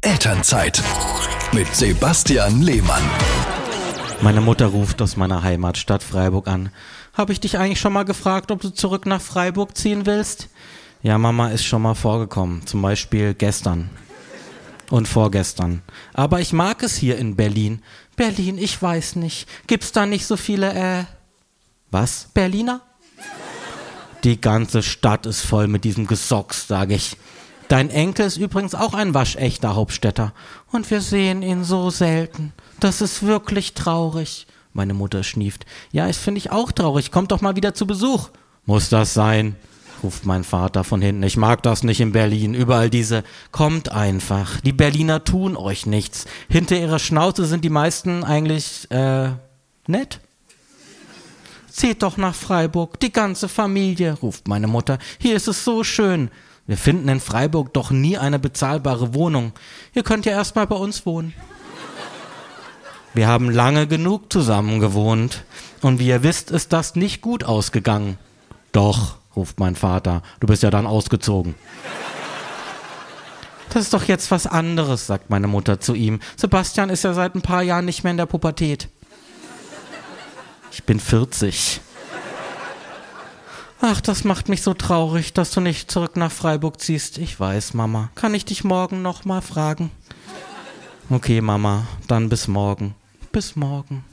Elternzeit mit Sebastian Lehmann. Meine Mutter ruft aus meiner Heimatstadt Freiburg an. Habe ich dich eigentlich schon mal gefragt, ob du zurück nach Freiburg ziehen willst? Ja, Mama ist schon mal vorgekommen. Zum Beispiel gestern. Und vorgestern. Aber ich mag es hier in Berlin. Berlin, ich weiß nicht. Gibt's da nicht so viele, äh. Was? Berliner? Die ganze Stadt ist voll mit diesem Gesocks, sag ich. Dein Enkel ist übrigens auch ein waschechter Hauptstädter. Und wir sehen ihn so selten. Das ist wirklich traurig. Meine Mutter schnieft. Ja, das finde ich auch traurig. Kommt doch mal wieder zu Besuch. Muss das sein? ruft mein Vater von hinten. Ich mag das nicht in Berlin. Überall diese, kommt einfach. Die Berliner tun euch nichts. Hinter ihrer Schnauze sind die meisten eigentlich, äh, nett. Zieht doch nach Freiburg, die ganze Familie, ruft meine Mutter. Hier ist es so schön. Wir finden in Freiburg doch nie eine bezahlbare Wohnung. Ihr könnt ja erstmal bei uns wohnen. Wir haben lange genug zusammen gewohnt. Und wie ihr wisst, ist das nicht gut ausgegangen. Doch, ruft mein Vater, du bist ja dann ausgezogen. Das ist doch jetzt was anderes, sagt meine Mutter zu ihm. Sebastian ist ja seit ein paar Jahren nicht mehr in der Pubertät. Ich bin 40. Ach, das macht mich so traurig, dass du nicht zurück nach Freiburg ziehst. Ich weiß, Mama. Kann ich dich morgen noch mal fragen? Okay, Mama, dann bis morgen. Bis morgen.